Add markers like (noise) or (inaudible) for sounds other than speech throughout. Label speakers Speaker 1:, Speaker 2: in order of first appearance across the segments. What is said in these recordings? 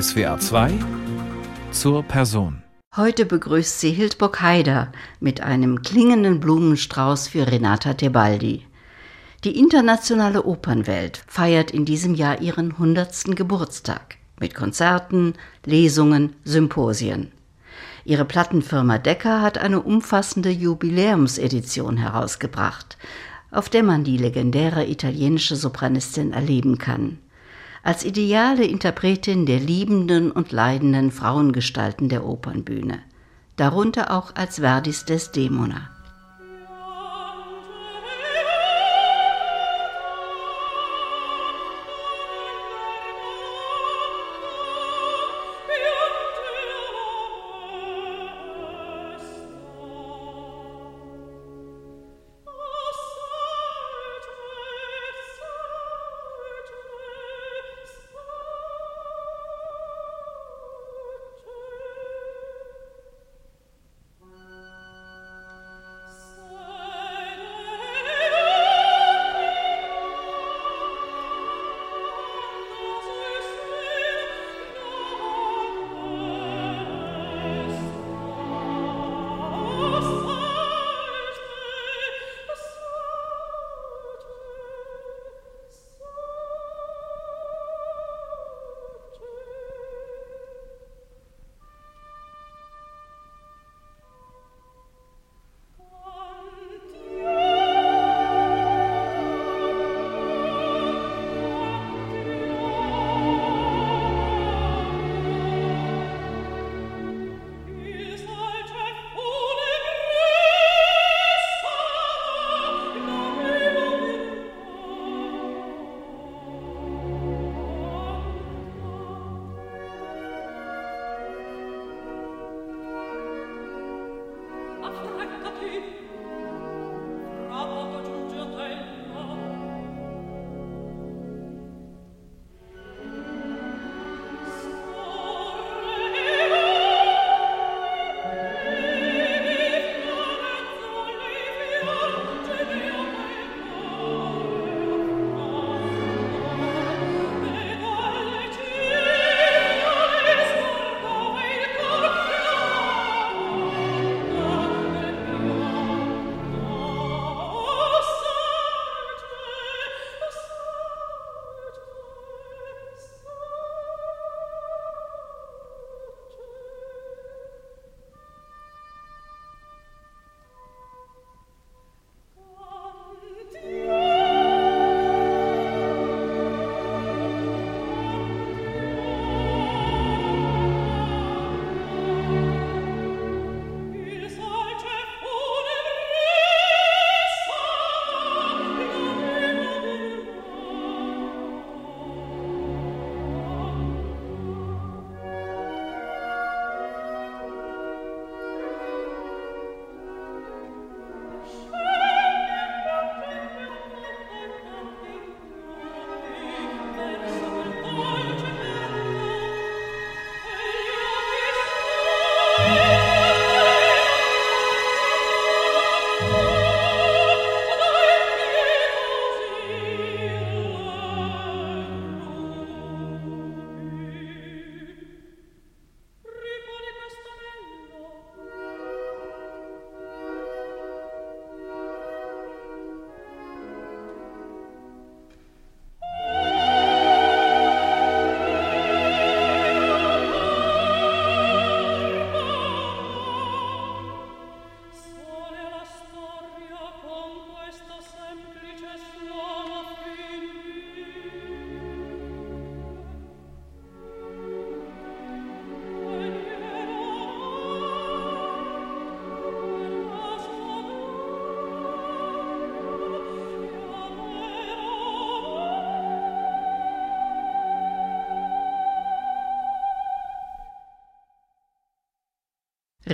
Speaker 1: SWA 2 zur Person.
Speaker 2: Heute begrüßt sie Hildburg Haider mit einem klingenden Blumenstrauß für Renata Tebaldi. Die internationale Opernwelt feiert in diesem Jahr ihren 100. Geburtstag mit Konzerten, Lesungen, Symposien. Ihre Plattenfirma Decca hat eine umfassende Jubiläumsedition herausgebracht, auf der man die legendäre italienische Sopranistin erleben kann. Als ideale Interpretin der liebenden und leidenden Frauengestalten der Opernbühne. Darunter auch als Verdis Desdemona.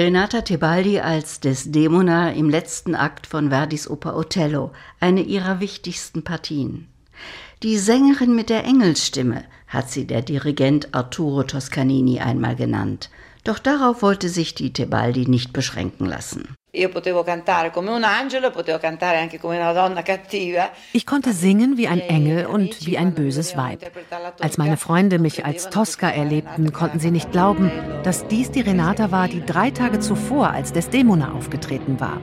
Speaker 2: Renata Tebaldi als Desdemona im letzten Akt von Verdis Oper Othello, eine ihrer wichtigsten Partien. Die Sängerin mit der Engelsstimme hat sie der Dirigent Arturo Toscanini einmal genannt. Doch darauf wollte sich die Tebaldi nicht beschränken lassen. Ich konnte singen wie ein Engel und wie ein böses Weib. Als meine Freunde mich als Tosca erlebten, konnten sie nicht glauben, dass dies die Renata war, die drei Tage zuvor als Desdemona aufgetreten war.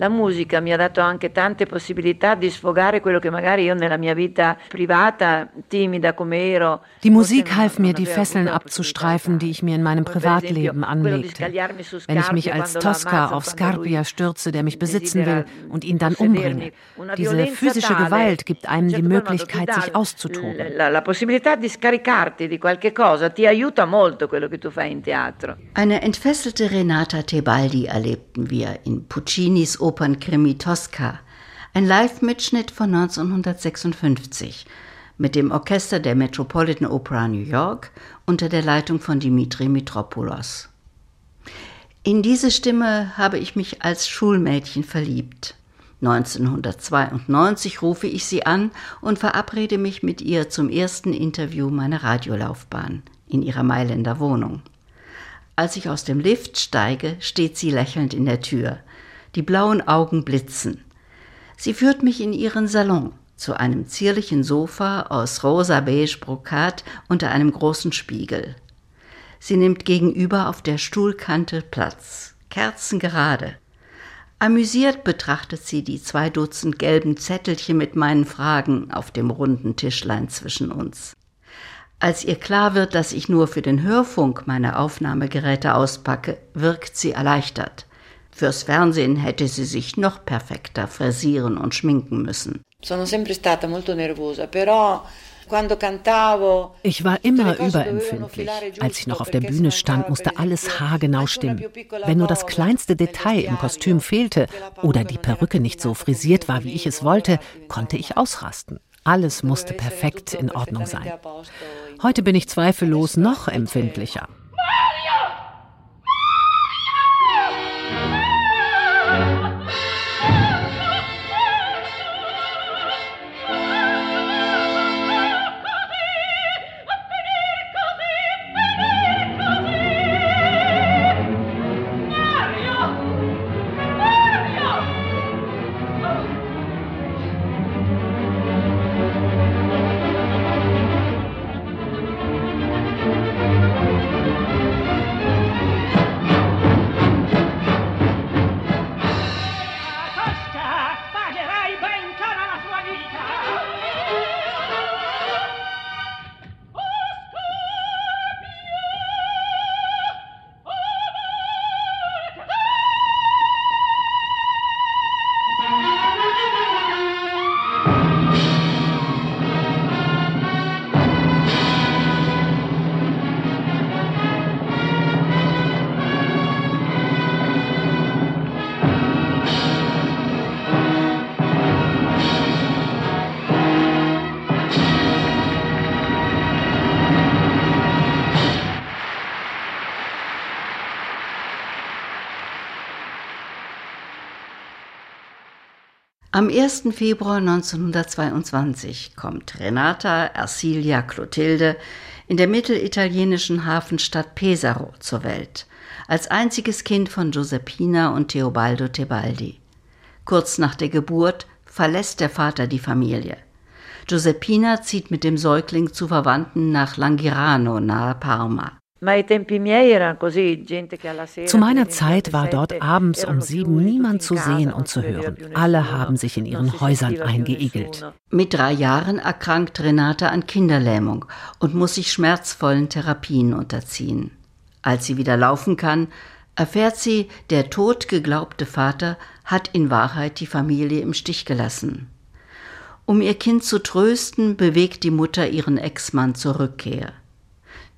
Speaker 3: La musica mi ha dato anche tante possibilità di sfogare quello che magari io nella mia vita privata, timida come ero.
Speaker 4: Die Musik half mir, die Fesseln abzustreifen, die ich mir in meinem Privatleben anlegte. Wenn ich mich als Tosca auf Scarpia stürze, der mich besitzen will und ihn dann umbringe. Diese physische Gewalt gibt einem die Möglichkeit, sich auszutoben.
Speaker 3: La possibilità di scaricarti di qualche cosa ti aiuta molto quello che tu fai in teatro.
Speaker 4: Eine entfesselte Renata Tebaldi erlebten wir in Puccinis Opernkrimi Tosca, ein Live-Mitschnitt von 1956 mit dem Orchester der Metropolitan Opera New York unter der Leitung von Dimitri Mitropoulos. In diese Stimme habe ich mich als Schulmädchen verliebt. 1992 rufe ich sie an und verabrede mich mit ihr zum ersten Interview meiner Radiolaufbahn in ihrer Mailänder Wohnung. Als ich aus dem Lift steige, steht sie lächelnd in der Tür die blauen Augen blitzen. Sie führt mich in ihren Salon zu einem zierlichen Sofa aus rosa-beige Brokat unter einem großen Spiegel. Sie nimmt gegenüber auf der Stuhlkante Platz, kerzengerade. Amüsiert betrachtet sie die zwei Dutzend gelben Zettelchen mit meinen Fragen auf dem runden Tischlein zwischen uns. Als ihr klar wird, dass ich nur für den Hörfunk meine Aufnahmegeräte auspacke, wirkt sie erleichtert. Fürs Fernsehen hätte sie sich noch perfekter frisieren und schminken müssen. Ich war immer überempfindlich. Als ich noch auf der Bühne stand, musste alles haargenau stimmen. Wenn nur das kleinste Detail im Kostüm fehlte oder die Perücke nicht so frisiert war, wie ich es wollte, konnte ich ausrasten. Alles musste perfekt in Ordnung sein. Heute bin ich zweifellos noch empfindlicher. Am 1. Februar 1922 kommt Renata Ersilia Clotilde in der mittelitalienischen Hafenstadt Pesaro zur Welt, als einziges Kind von Giuseppina und Theobaldo Tebaldi. Kurz nach der Geburt verlässt der Vater die Familie. Giuseppina zieht mit dem Säugling zu Verwandten nach Langirano nahe Parma.
Speaker 2: Zu meiner Zeit war dort abends um sieben niemand zu sehen und zu hören. Alle haben sich in ihren Häusern eingeigelt.
Speaker 4: Mit drei Jahren erkrankt Renata an Kinderlähmung und muss sich schmerzvollen Therapien unterziehen. Als sie wieder laufen kann, erfährt sie, der tot geglaubte Vater hat in Wahrheit die Familie im Stich gelassen. Um ihr Kind zu trösten, bewegt die Mutter ihren Ex-Mann zur Rückkehr.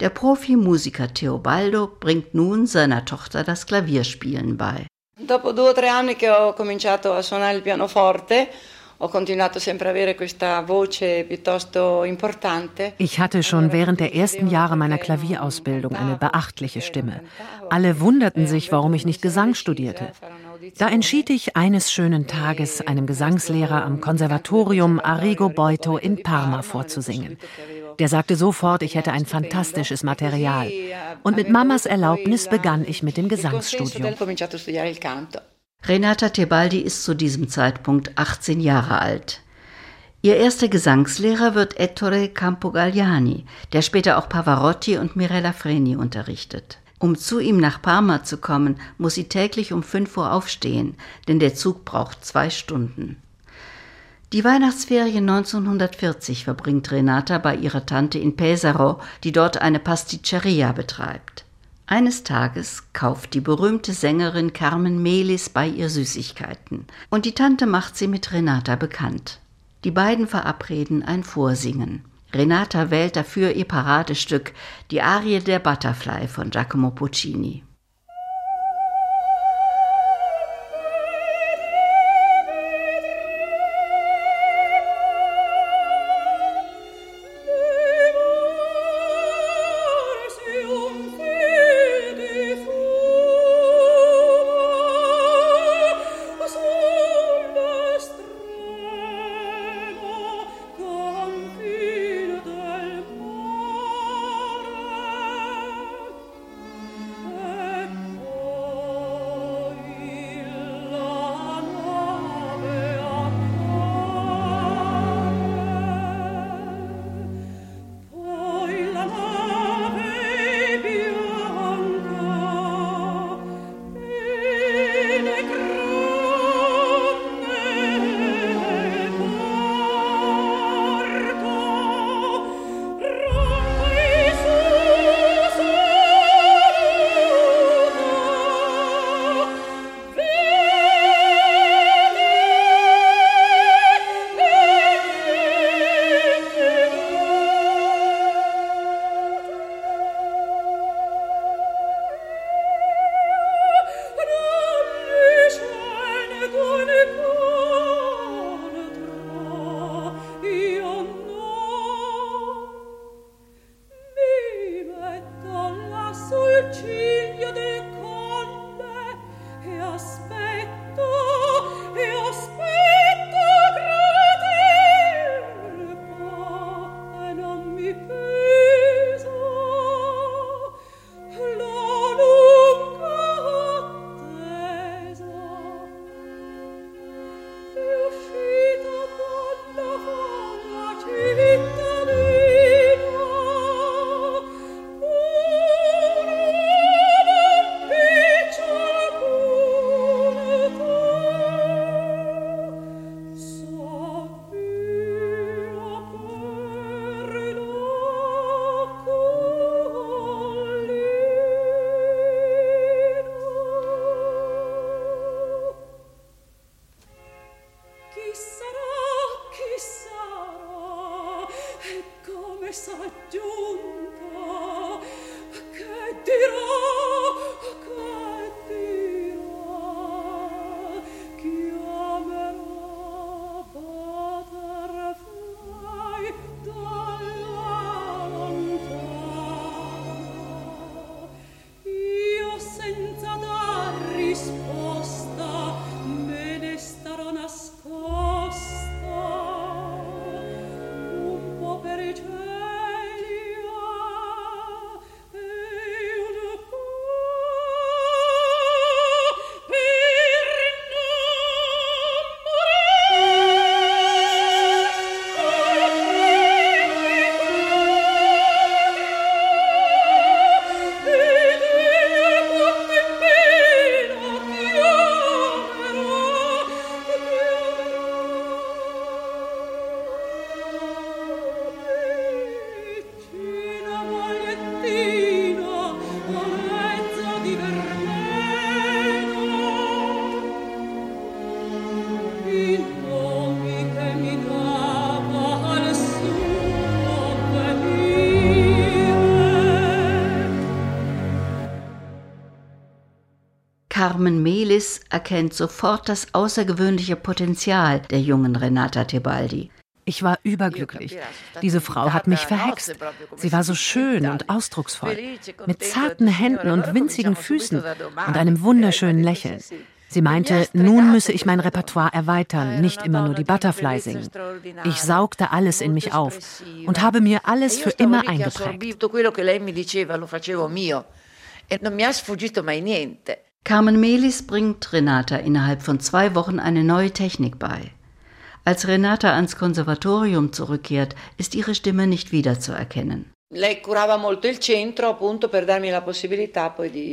Speaker 4: Der Profimusiker Teobaldo bringt nun seiner Tochter das Klavierspielen bei.
Speaker 5: Dopo due o tre anni che ho cominciato a suonare il pianoforte,
Speaker 2: ich hatte schon während der ersten Jahre meiner Klavierausbildung eine beachtliche Stimme. Alle wunderten sich, warum ich nicht Gesang studierte. Da entschied ich eines schönen Tages einem Gesangslehrer am Konservatorium Arrigo Boito in Parma vorzusingen. Der sagte sofort, ich hätte ein fantastisches Material. Und mit Mamas Erlaubnis begann ich mit dem Gesangsstudium.
Speaker 4: Renata Tebaldi ist zu diesem Zeitpunkt 18 Jahre alt. Ihr erster Gesangslehrer wird Ettore Campogalliani, der später auch Pavarotti und Mirella Freni unterrichtet. Um zu ihm nach Parma zu kommen, muss sie täglich um 5 Uhr aufstehen, denn der Zug braucht zwei Stunden. Die Weihnachtsferien 1940 verbringt Renata bei ihrer Tante in Pesaro, die dort eine Pasticceria betreibt. Eines Tages kauft die berühmte Sängerin Carmen Melis bei ihr Süßigkeiten und die Tante macht sie mit Renata bekannt. Die beiden verabreden ein Vorsingen. Renata wählt dafür ihr Paradestück, die Arie der Butterfly von Giacomo Puccini. Carmen Melis erkennt sofort das außergewöhnliche Potenzial der jungen Renata Tebaldi.
Speaker 2: Ich war überglücklich. Diese Frau hat mich verhext. Sie war so schön und ausdrucksvoll, mit zarten Händen und winzigen Füßen und einem wunderschönen Lächeln. Sie meinte, nun müsse ich mein Repertoire erweitern, nicht immer nur die Butterfly singen. Ich saugte alles in mich auf und habe mir alles für immer eingeprägt.
Speaker 4: Carmen Melis bringt Renata innerhalb von zwei Wochen eine neue Technik bei. Als Renata ans Konservatorium zurückkehrt, ist ihre Stimme nicht wiederzuerkennen.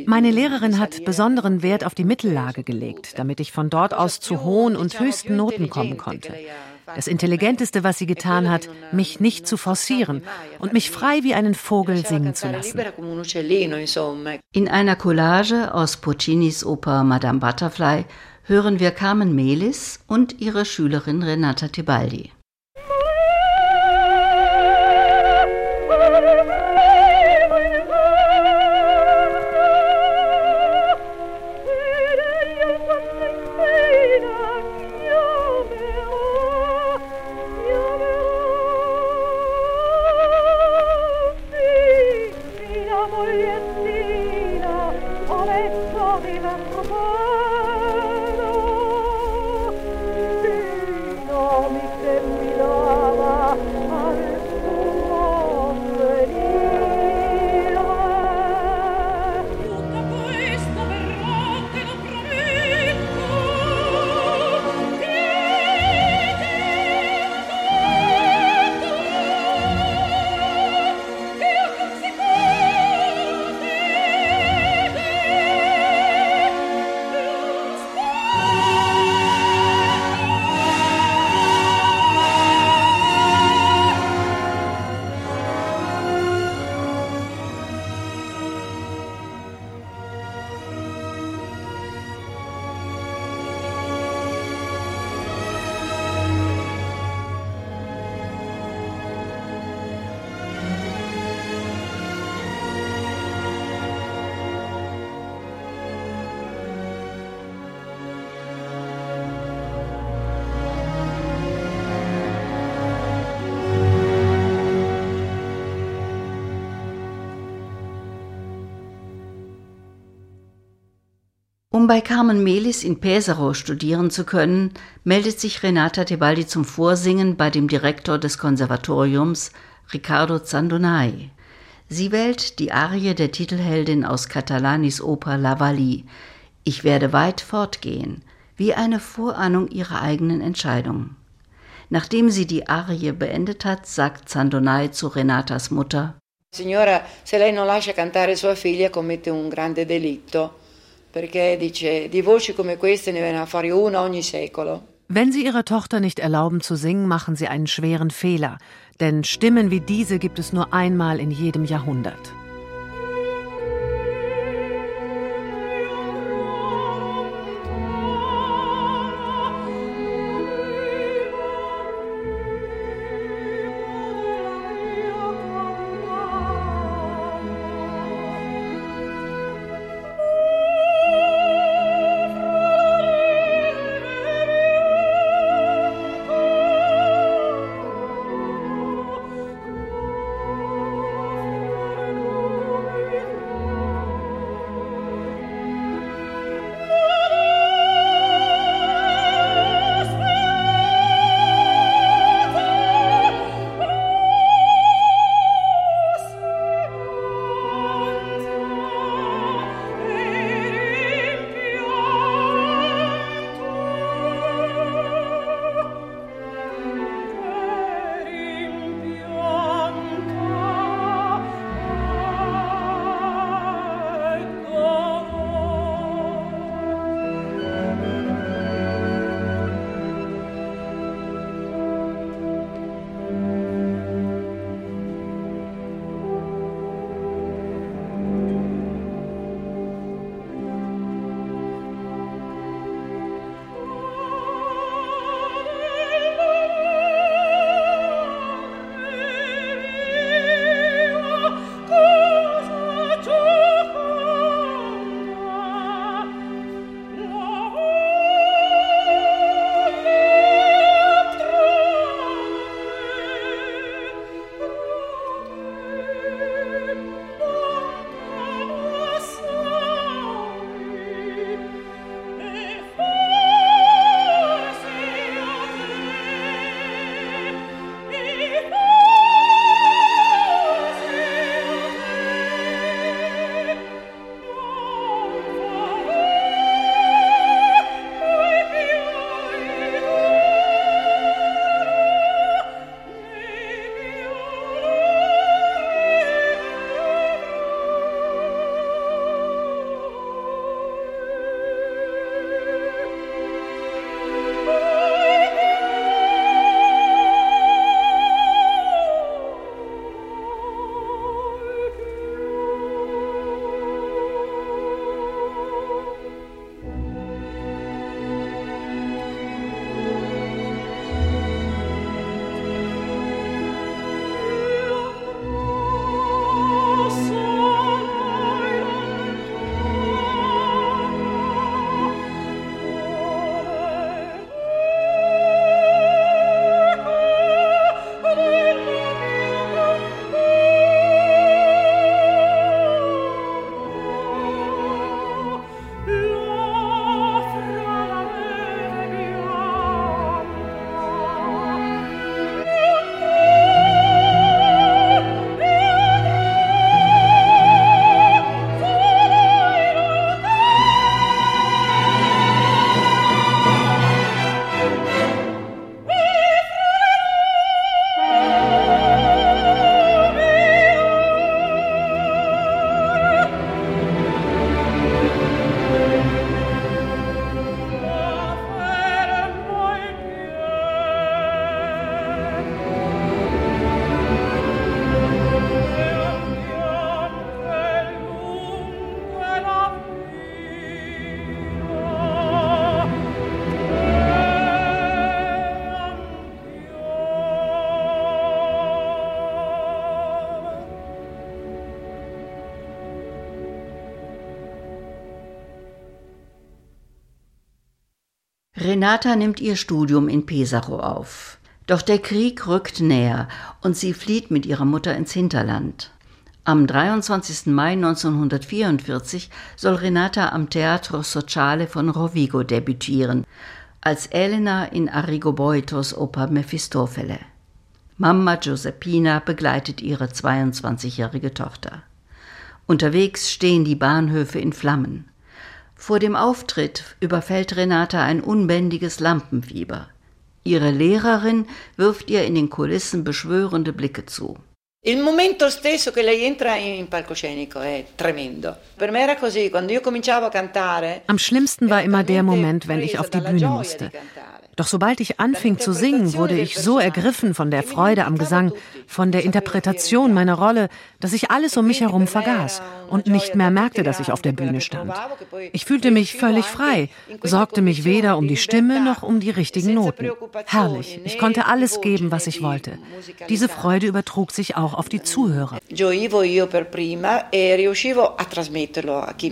Speaker 2: Meine Lehrerin hat besonderen Wert auf die Mittellage gelegt, damit ich von dort aus zu hohen und höchsten Noten kommen konnte. Das Intelligenteste, was sie getan hat, mich nicht zu forcieren und mich frei wie einen Vogel singen zu lassen.
Speaker 4: In einer Collage aus Puccinis Oper Madame Butterfly hören wir Carmen Melis und ihre Schülerin Renata Tebaldi. Um bei Carmen Melis in Pesaro studieren zu können, meldet sich Renata Tebaldi zum Vorsingen bei dem Direktor des Konservatoriums, Riccardo Zandonai. Sie wählt die Arie der Titelheldin aus Catalanis Oper La Valli, Ich werde weit fortgehen, wie eine Vorahnung ihrer eigenen Entscheidung. Nachdem sie die Arie beendet hat, sagt Zandonai zu Renatas Mutter
Speaker 5: Signora, se lei non lascia cantare sua figlia commette un grande delitto perché dice di voci come queste ne viene a fare una ogni secolo.
Speaker 2: Wenn Sie Ihrer Tochter nicht erlauben zu singen, machen Sie einen schweren Fehler, denn Stimmen wie diese gibt es nur einmal in jedem Jahrhundert.
Speaker 4: Renata nimmt ihr Studium in Pesaro auf. Doch der Krieg rückt näher und sie flieht mit ihrer Mutter ins Hinterland. Am 23. Mai 1944 soll Renata am Teatro Sociale von Rovigo debütieren, als Elena in Arrigo Boitos Oper Mephistofele. Mama Giuseppina begleitet ihre 22-jährige Tochter. Unterwegs stehen die Bahnhöfe in Flammen. Vor dem Auftritt überfällt Renata ein unbändiges Lampenfieber. Ihre Lehrerin wirft ihr in den Kulissen beschwörende Blicke zu.
Speaker 2: Il momento stesso che lei entra in palcoscenico è tremendo. Per me era così, quando io cominciavo a cantare.
Speaker 3: Am schlimmsten war immer der Moment, wenn ich auf die Bühne musste. Doch sobald ich anfing zu singen, wurde ich so ergriffen von der Freude am Gesang, von der Interpretation meiner Rolle, dass ich alles um mich herum vergaß und nicht mehr merkte, dass ich auf der Bühne stand. Ich fühlte mich völlig frei, sorgte mich weder um die Stimme noch um die richtigen Noten. Herrlich, ich konnte alles geben, was ich wollte. Diese Freude übertrug sich auch auf die Zuhörer.
Speaker 2: Gioivo io per prima e riuscivo a trasmetterlo a chi.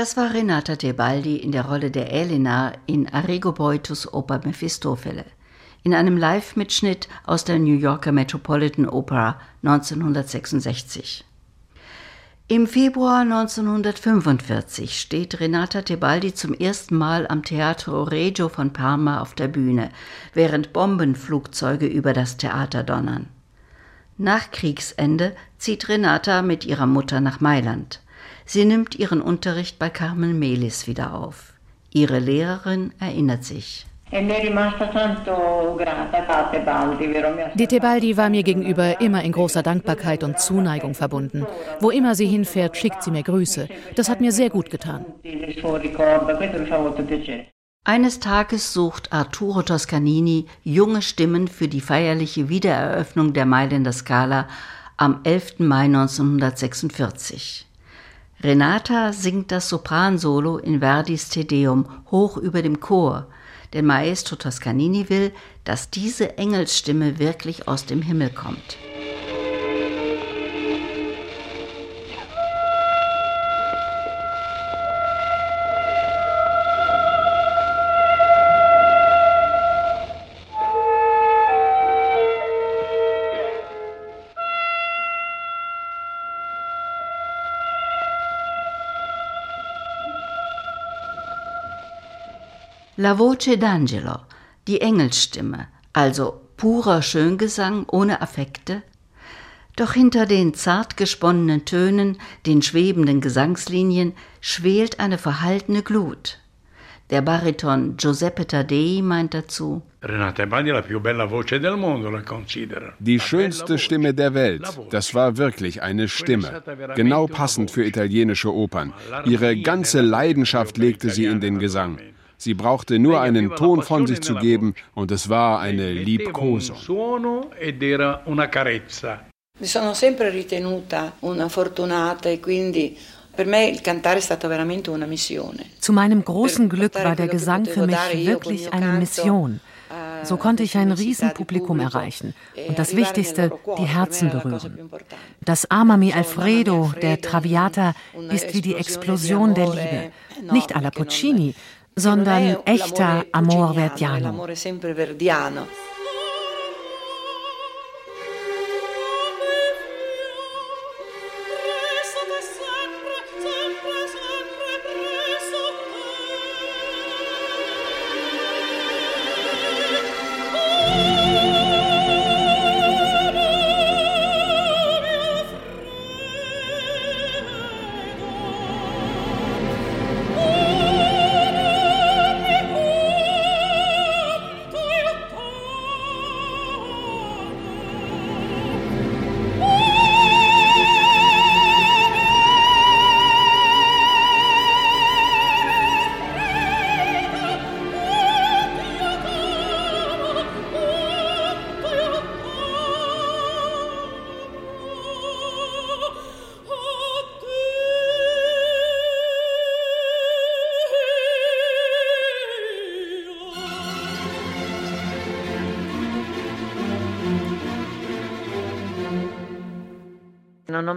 Speaker 4: Das war Renata Tebaldi in der Rolle der Elena in Arrigo Boitus Oper Mephistofele, in einem Live-Mitschnitt aus der New Yorker Metropolitan Opera 1966. Im Februar 1945 steht Renata Tebaldi zum ersten Mal am Teatro Regio von Parma auf der Bühne, während Bombenflugzeuge über das Theater donnern. Nach Kriegsende zieht Renata mit ihrer Mutter nach Mailand. Sie nimmt ihren Unterricht bei Carmen Melis wieder auf. Ihre Lehrerin erinnert sich.
Speaker 6: Die Tebaldi war mir gegenüber immer in großer Dankbarkeit und Zuneigung verbunden. Wo immer sie hinfährt, schickt sie mir Grüße. Das hat mir sehr gut getan.
Speaker 4: Eines Tages sucht Arturo Toscanini junge Stimmen für die feierliche Wiedereröffnung der Mailänder Scala am 11. Mai 1946. Renata singt das Sopransolo in Verdis Te Deum hoch über dem Chor, denn Maestro Toscanini will, dass diese Engelsstimme wirklich aus dem Himmel kommt. La voce d'angelo, die Engelsstimme, also purer Schöngesang ohne Affekte, doch hinter den zart gesponnenen Tönen, den schwebenden Gesangslinien, schwelt eine verhaltene Glut. Der Bariton Giuseppe Taddei meint dazu,
Speaker 7: die schönste Stimme der Welt. Das war wirklich eine Stimme. Genau passend für italienische Opern. Ihre ganze Leidenschaft legte sie in den Gesang. Sie brauchte nur einen Ton von sich zu geben und es war eine Liebkosung.
Speaker 5: Mi sono sempre ritenuta una fortunata e quindi
Speaker 2: Zu meinem großen Glück war der Gesang für mich wirklich eine Mission. So konnte ich ein Riesenpublikum erreichen und das Wichtigste, die Herzen berühren. Das Amami Alfredo der Traviata ist wie die Explosion der Liebe. Nicht alla Puccini, sondern echter Amor Verdiano.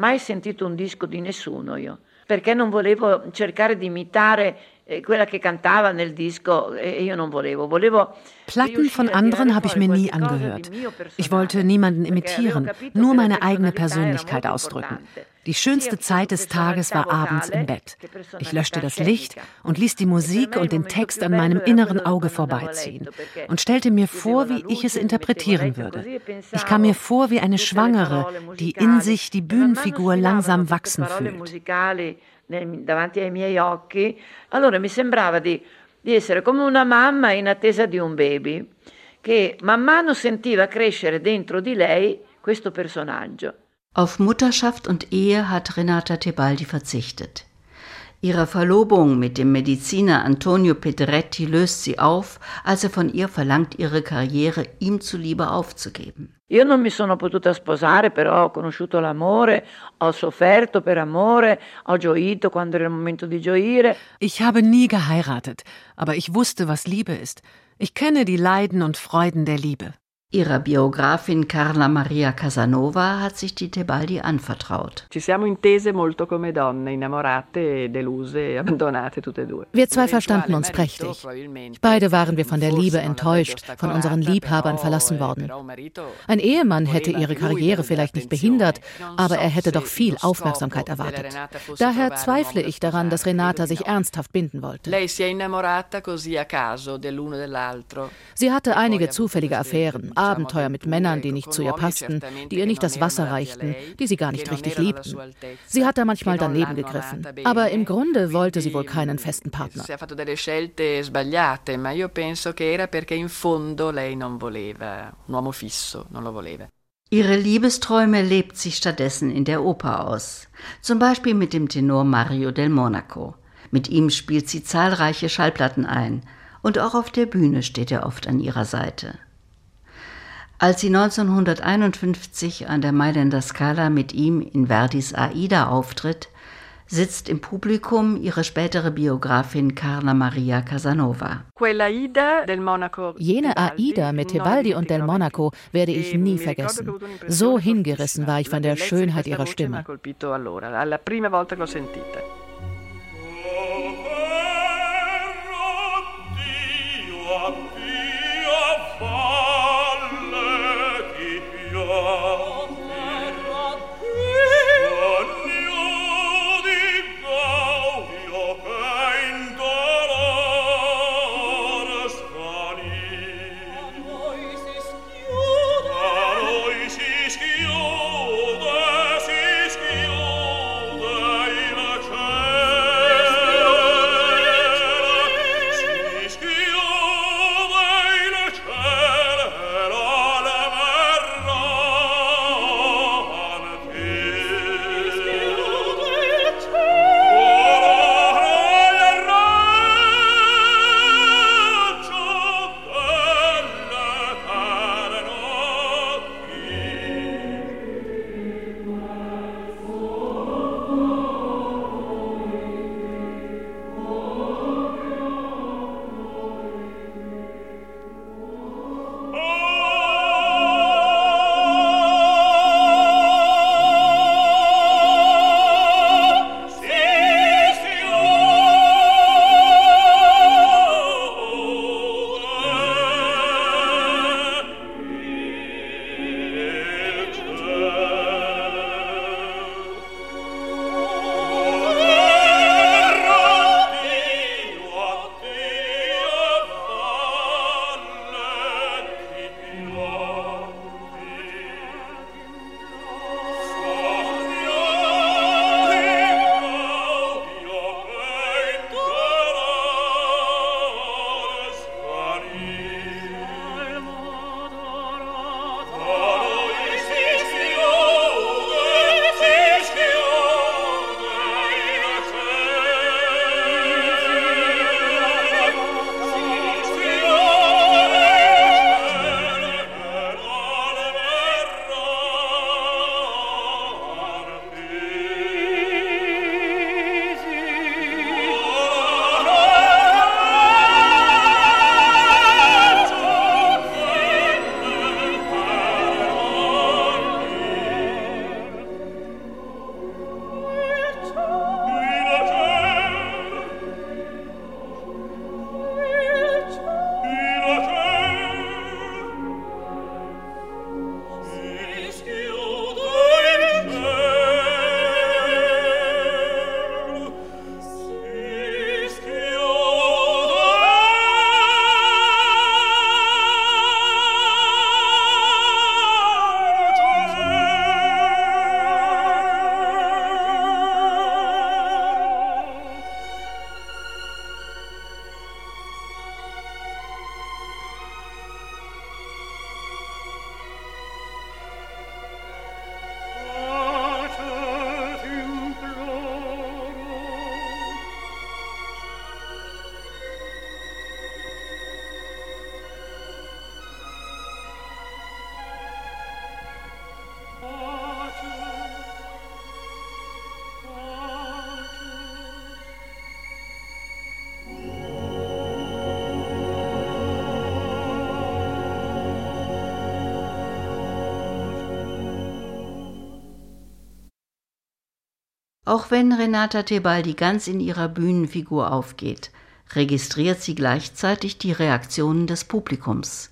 Speaker 3: Mai sentito un disco di nessuno io, perché non volevo cercare di imitare quella che cantava nel disco e io non volevo. volevo
Speaker 2: Platten von anderen habe ich mir nie angehört. Ich wollte niemanden imitieren, nur meine eigene Persönlichkeit ausdrücken. Die schönste Zeit des Tages war abends im Bett. Ich löschte das Licht und ließ die Musik und den Text an meinem inneren Auge vorbeiziehen und stellte mir vor, wie ich es interpretieren würde. Ich kam mir vor wie eine Schwangere, die in sich die Bühnenfigur langsam wachsen fühlt.
Speaker 3: Davanti ai miei occhi, allora mi sembrava di, di essere come una mamma in attesa di un baby, che man mano sentiva crescere dentro di lei questo personaggio.
Speaker 4: Auf Mutterschaft und Ehe hat Renata Tebaldi verzichtet. Ihre Verlobung mit dem Mediziner Antonio Pedretti löst sie auf, als er von ihr verlangt, ihre Karriere ihm zuliebe aufzugeben.
Speaker 3: Io non mi sono potuta sposare, però ho conosciuto l'amore, ho sofferto per amore, ho gioito quando era il momento di gioire.
Speaker 2: Ich habe nie geheiratet, aber ich wusste, was Liebe ist. Ich kenne die Leiden und Freuden der Liebe.
Speaker 4: Ihrer Biografin Carla Maria Casanova hat sich die Tebaldi anvertraut. (laughs)
Speaker 8: E.
Speaker 9: Wir zwei verstanden uns prächtig. Beide waren wir von der Liebe enttäuscht, von unseren Liebhabern verlassen worden. Ein Ehemann hätte ihre Karriere vielleicht nicht behindert, aber er hätte doch viel Aufmerksamkeit erwartet. Daher zweifle ich daran, dass Renata sich ernsthaft binden wollte. Sie hatte einige zufällige Affären, Abenteuer mit Männern, die nicht zu ihr passten, die ihr nicht das Wasser reichten, die sie gar nicht richtig liebten. Sie hat da manchmal daneben gegriffen. Aber im Grunde wollte sie wohl keinen festen Partner.
Speaker 4: Ihre Liebesträume lebt sie stattdessen in der Oper aus. Zum Beispiel mit dem Tenor Mario del Monaco. Mit ihm spielt sie zahlreiche Schallplatten ein. Und auch auf der Bühne steht er oft an ihrer Seite. Als sie 1951 an der Mailänder Scala mit ihm in Verdis Aida auftritt, sitzt im Publikum ihre spätere Biografin Carla Maria Casanova.
Speaker 9: Jene Aida mit Tebaldi und Del Monaco werde ich nie vergessen. So hingerissen war ich von der Schönheit ihrer Stimme.
Speaker 4: Auch wenn Renata Tebaldi ganz in ihrer Bühnenfigur aufgeht, registriert sie gleichzeitig die Reaktionen des Publikums.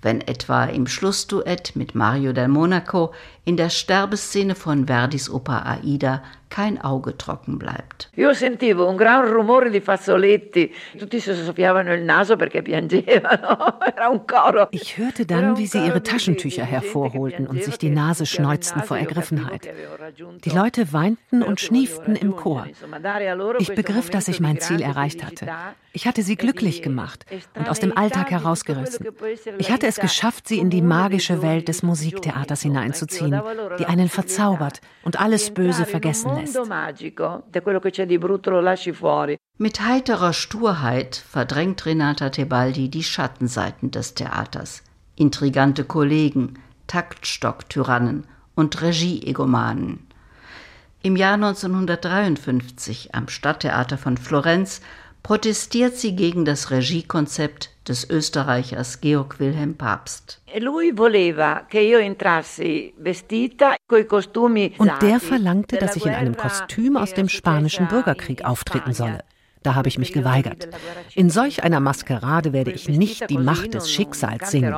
Speaker 4: Wenn etwa im Schlussduett mit Mario del Monaco in der Sterbeszene von Verdis Oper Aida kein Auge trocken bleibt.
Speaker 3: Io sentivo un gran rumore di fazzoletti, tutti si soffiavano il naso perché piangevano, (laughs) era un coro.
Speaker 2: Ich hörte dann, wie sie ihre Taschentücher hervorholten und sich die Nase schneuzten vor Ergriffenheit. Die Leute weinten und schnieften im Chor. Ich begriff, dass ich mein Ziel erreicht hatte. Ich hatte sie glücklich gemacht und aus dem Alltag herausgerissen. Ich hatte es geschafft, sie in die magische Welt des Musiktheaters hineinzuziehen, die einen verzaubert und alles Böse vergessen lässt.
Speaker 4: Mit heiterer Sturheit verdrängt Renata Tebaldi die Schattenseiten des Theaters. Intrigante Kollegen, Taktstock-Tyrannen und Regie-Egomanen. Im Jahr 1953 am Stadttheater von Florenz protestiert sie gegen das Regiekonzept des Österreichers Georg Wilhelm Papst.
Speaker 2: E Und der verlangte, dass ich in einem Kostüm aus dem spanischen Bürgerkrieg auftreten solle. Da habe ich mich geweigert. In solch einer Maskerade werde ich nicht die Macht des Schicksals singen.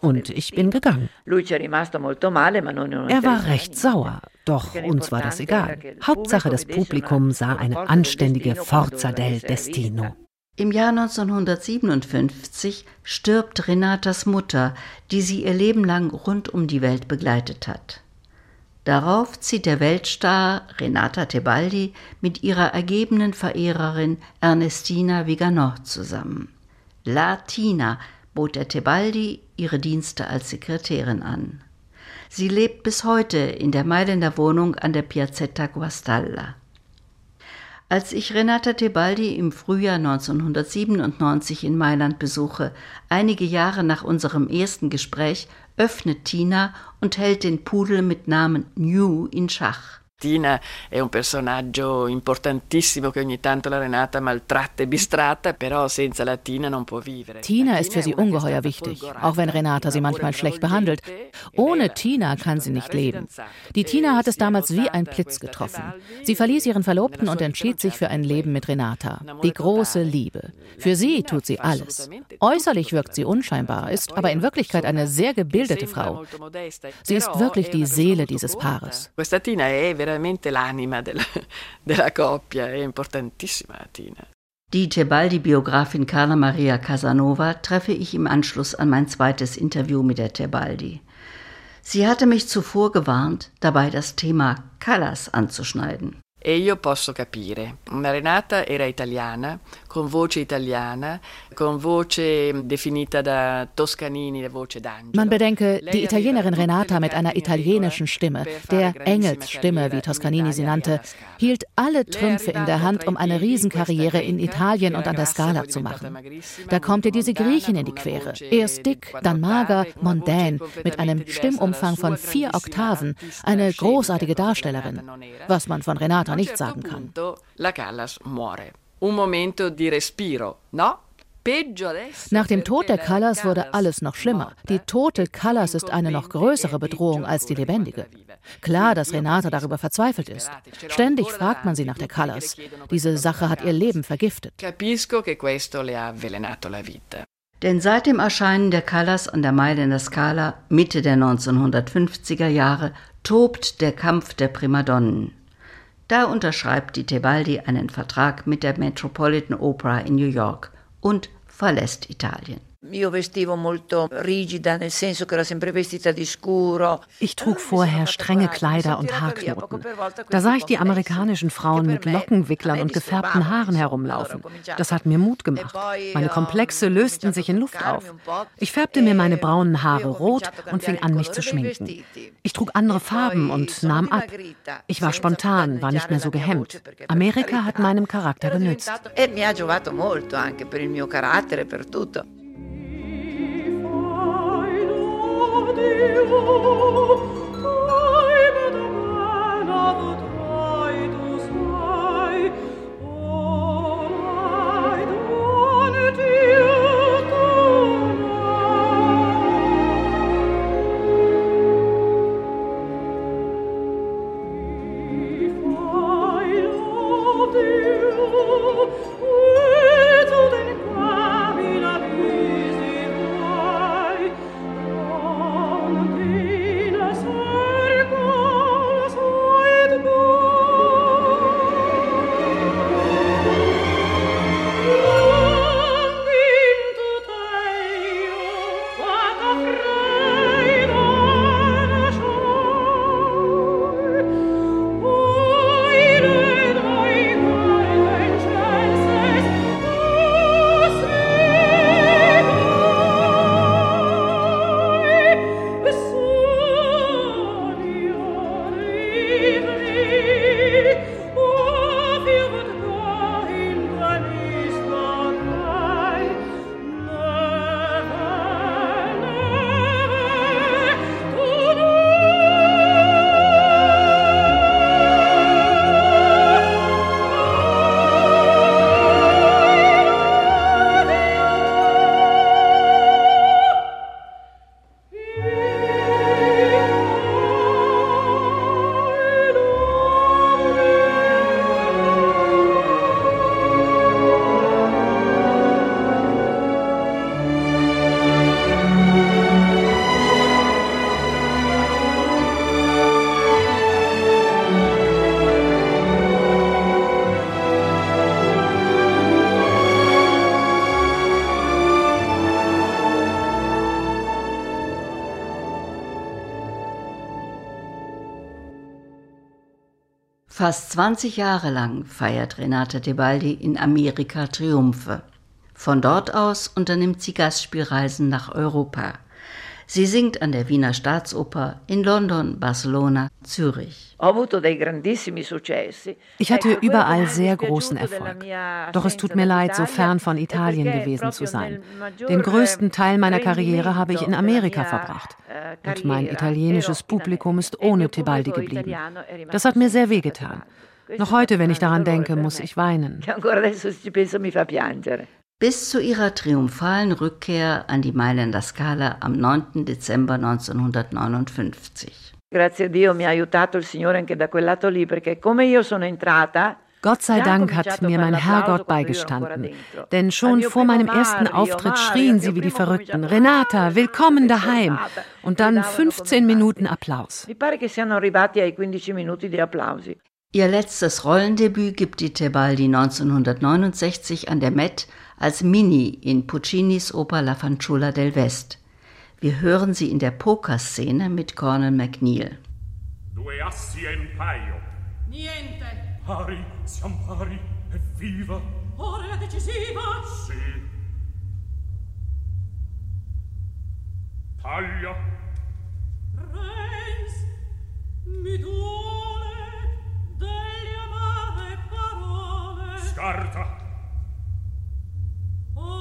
Speaker 2: Und ich bin gegangen. Er war recht sauer, doch uns war das egal. Hauptsache das Publikum sah eine anständige Forza del Destino.
Speaker 4: Im Jahr 1957 stirbt Renatas Mutter, die sie ihr Leben lang rund um die Welt begleitet hat. Darauf zieht der Weltstar Renata Tebaldi mit ihrer ergebenen Verehrerin Ernestina Viganò zusammen. Latina bot der Tebaldi ihre Dienste als Sekretärin an. Sie lebt bis heute in der Mailänder Wohnung an der Piazzetta Guastalla. Als ich Renata Tebaldi im Frühjahr 1997 in Mailand besuche, einige Jahre nach unserem ersten Gespräch, öffnet Tina und hält den Pudel mit Namen New in Schach.
Speaker 8: Tina è un personaggio importantissimo che ogni tanto la Renata maltratta e bistratta, però senza la Tina non può vivere.
Speaker 9: Tina ist für sie ungeheuer wichtig, auch wenn Renata sie manchmal schlecht behandelt. Ohne Tina kann sie nicht leben. Die Tina hat es damals wie ein Blitz getroffen. Sie verließ ihren Verlobten und entschied sich für ein Leben mit Renata. Die große Liebe. Für sie tut sie alles. Äußerlich wirkt sie unscheinbar, ist aber in Wirklichkeit eine sehr gebildete Frau. Sie ist wirklich die Seele dieses Paares.
Speaker 8: Questa Tina è veramente l'anima della, (laughs) della coppia, è importantissima Tina.
Speaker 4: Die Tebaldi-Biografin Carla Maria Casanova treffe ich im Anschluss an mein zweites Interview mit der Tebaldi. Sie hatte mich zuvor gewarnt, dabei das Thema Callas anzuschneiden.
Speaker 8: E io posso capire. Renata era italiana, con voce italiana, con voce definita da Toscanini, la voce d'angelo.
Speaker 9: Man bedenke, die Italienerin Renata mit einer italienischen Stimme, der Engelsstimme, wie Toscanini sie nannte, hielt alle Trümpfe in der Hand, um eine Riesenkarriere in Italien und an der Scala zu machen. Da kommt ihr diese Griechin in die Quere. Erst dick, dann mager, mondän, mit einem Stimmumfang von vier Oktaven, eine großartige Darstellerin. Was man von Renata nicht sagen kann. Nach dem Tod der Callas wurde alles noch schlimmer. Die tote Callas ist eine noch größere Bedrohung als die lebendige. Klar, dass Renata darüber verzweifelt ist. Ständig fragt man sie nach der Callas. Diese Sache hat ihr Leben vergiftet.
Speaker 4: Denn seit dem Erscheinen der Callas an der Mailänder Scala Mitte der 1950er Jahre tobt der Kampf der Primadonnen. Da unterschreibt die Tebaldi einen Vertrag mit der Metropolitan Opera in New York und verlässt Italien.
Speaker 2: Ich trug vorher strenge Kleider und Haarknoten. Da sah ich die amerikanischen Frauen mit Lockenwicklern und gefärbten Haaren herumlaufen. Das hat mir Mut gemacht. Meine Komplexe lösten sich in Luft auf. Ich färbte mir meine braunen Haare rot und fing an, mich zu schminken. Ich trug andere Farben und nahm ab. Ich war spontan, war nicht mehr so gehemmt. Amerika hat meinem Charakter genützt. E mi ha giovato molto anche per il mio carattere, per tutto. Deo
Speaker 4: Fast 20 Jahre lang feiert Renata Tebaldi in Amerika Triumphe. Von dort aus unternimmt sie Gastspielreisen nach Europa. Sie singt an der Wiener Staatsoper, in London, Barcelona, Zürich.
Speaker 2: Ich hatte überall sehr großen Erfolg. Doch es tut mir leid, so fern von Italien gewesen zu sein. Den größten Teil meiner Karriere habe ich in Amerika verbracht.
Speaker 3: eh,
Speaker 2: Und mein italienisches Publikum ist ohne Tebaldi geblieben. Das hat mir sehr wehgetan. Noch heute, wenn ich daran denke, muss ich weinen.
Speaker 4: Bis zu ihrer triumphalen Rückkehr an die Mailänder Scala am 9. Dezember 1959.
Speaker 3: Grazie a Dio mi ha aiutato il Signore anche da quel lato lì, perché come io sono entrata,
Speaker 2: Gott sei Dank hat mir mein Herrgott beigestanden. Denn schon vor meinem ersten Auftritt schrien sie wie die Verrückten, Renata, willkommen daheim. Und dann 15 Minuten Applaus.
Speaker 3: mi pare che siano arrivati ai 15 minuti di applausi.
Speaker 4: Ihr letztes Rollendebüt gibt die Tebaldi 1969 an der Met als Mini in Puccinis Oper La Fanciulla del West. Wir hören sie in der Pokerszene mit Cornel McNeil.
Speaker 10: Due assi e un paio.
Speaker 11: Niente.
Speaker 10: Pari, siamo pari, evviva.
Speaker 11: Ora la decisiva.
Speaker 10: Sì. Taglia.
Speaker 11: Renz, mi duole delle amare parole.
Speaker 10: Scarta.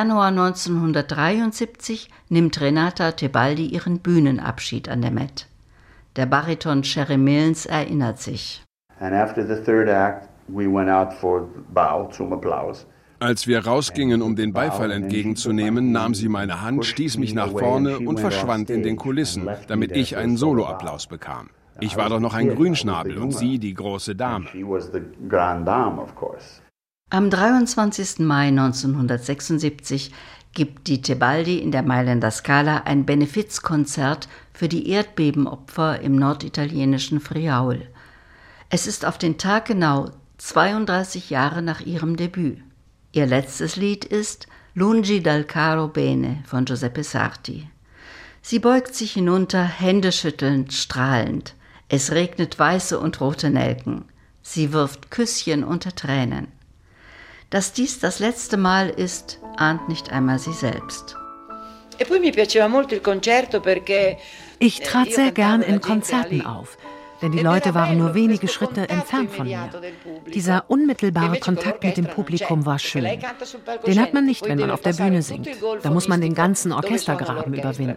Speaker 4: Januar 1973 nimmt Renata Tebaldi ihren Bühnenabschied an der Met. Der Bariton Sherry Milnes erinnert sich.
Speaker 12: And after the third act, we went out for bow zum Applaus.
Speaker 7: Als wir rausgingen, um den Beifall entgegenzunehmen, nahm sie meine Hand, stieß mich nach vorne und verschwand in den Kulissen, damit ich einen Soloapplaus bekam. Ich war doch noch ein Grünschnabel und sie die große Dame.
Speaker 4: Am 23. Mai 1976 gibt die Tebaldi in der Mailänder Scala ein Benefizkonzert für die Erdbebenopfer im norditalienischen Friaul. Es ist auf den Tag genau 32 Jahre nach ihrem Debüt. Ihr letztes Lied ist Lungi dal caro bene von Giuseppe Sarti. Sie beugt sich hinunter, Hände schüttelnd, strahlend. Es regnet weiße und rote Nelken. Sie wirft Küsschen unter Tränen. Dass dies das letzte Mal ist, ahnt nicht einmal sie selbst.
Speaker 5: E
Speaker 2: Ich
Speaker 5: eh,
Speaker 2: trat sehr gern in Konzerten auf, denn die Leute waren nur wenige Schritte entfernt von mir. Dieser unmittelbare Kontakt mit dem Publikum war schön. Den hat man nicht, wenn man auf der Bühne singt. Da muss man den ganzen Orchestergraben überwinden.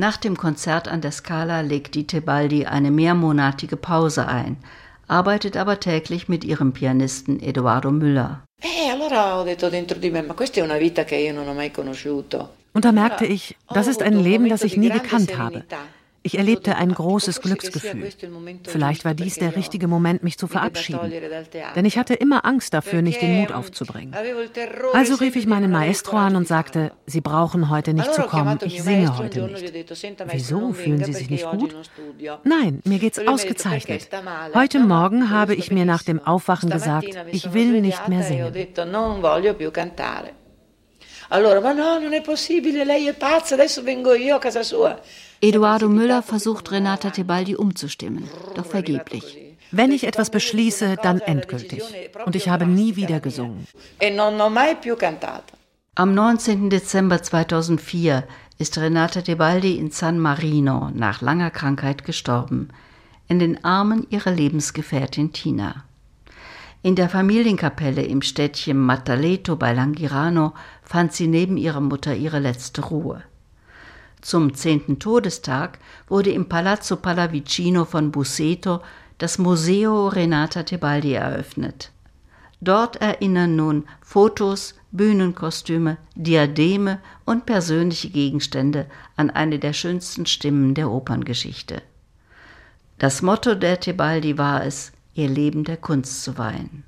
Speaker 4: Nach dem Konzert an der Scala legt die Tebaldi eine mehrmonatige Pause ein, arbeitet aber täglich mit ihrem Pianisten Eduardo Müller.
Speaker 2: Und da merkte ich, das ist ein Leben, das ich nie gekannt habe. Ich erlebte ein großes Glücksgefühl. Vielleicht war dies der richtige Moment, mich zu verabschieden. Denn ich hatte immer Angst dafür, nicht den Mut aufzubringen. Also rief ich meinen Maestro an und sagte, Sie brauchen heute nicht zu kommen, ich singe heute nicht. Wieso? Fühlen Sie sich nicht gut? Nein, mir geht's ausgezeichnet. Heute Morgen habe ich mir nach dem Aufwachen gesagt, ich will nicht mehr singen.
Speaker 5: Allora, ma no, non è possibile, lei è pazza, adesso vengo io a casa sua.
Speaker 4: Eduardo Müller versucht Renata Tebaldi umzustimmen, doch vergeblich.
Speaker 2: Wenn ich etwas beschließe, dann endgültig. Und ich habe nie wieder gesungen.
Speaker 5: E
Speaker 4: Am 19. Dezember 2004 ist Renata Tebaldi in San Marino nach langer Krankheit gestorben, in den Armen ihrer Lebensgefährtin Tina. In der Familienkapelle im Städtchen Mataleto bei Langirano fand sie neben ihrer Mutter ihre letzte Ruhe. Zum zehnten Todestag wurde im Palazzo Pallavicino von Busseto das Museo Renata Tebaldi eröffnet. Dort erinnern nun Fotos, Bühnenkostüme, Diademe und persönliche Gegenstände an eine der schönsten Stimmen der Operngeschichte. Das Motto der Tebaldi war es, ihr Leben der Kunst zu weihen.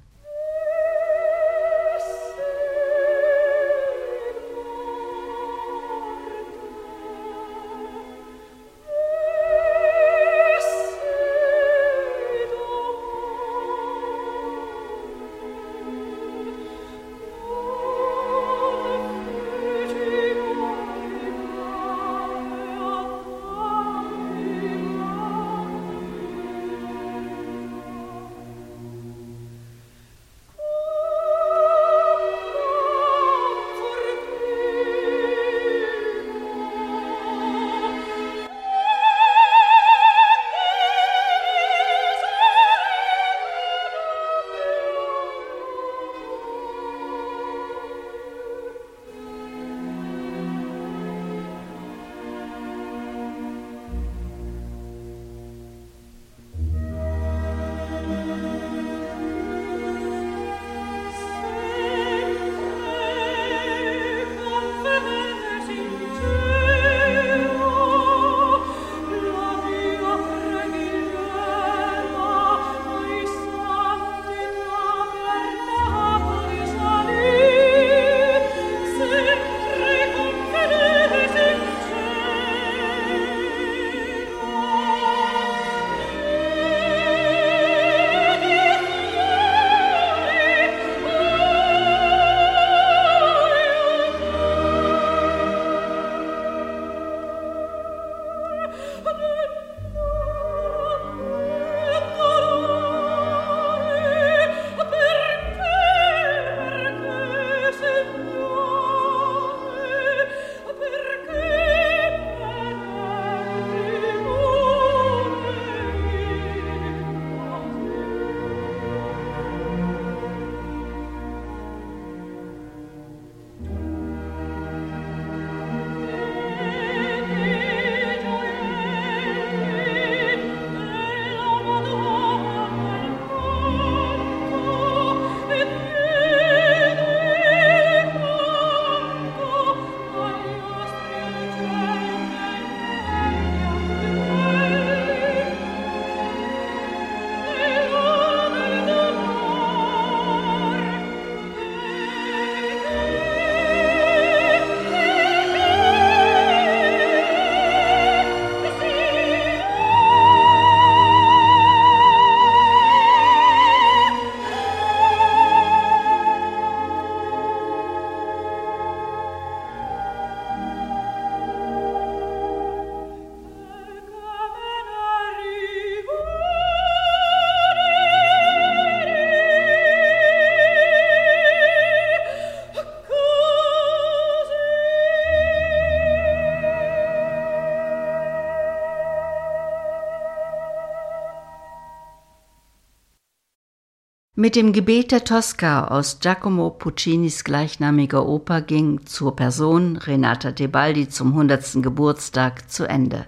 Speaker 4: Mit dem Gebet der Tosca aus Giacomo Puccinis gleichnamiger Oper ging zur Person Renata Tebaldi zum 100. Geburtstag zu Ende.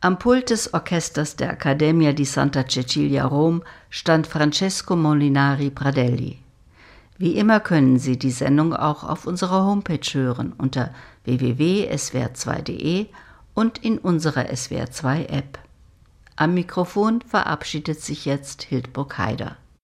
Speaker 4: Am Pult des Orchesters der Accademia di Santa Cecilia Rom stand Francesco Molinari Pradelli. Wie immer können Sie die Sendung auch auf unserer Homepage hören unter www.swr2.de und in unserer SWR2 App. Am Mikrofon verabschiedet sich jetzt Hildburg Haider.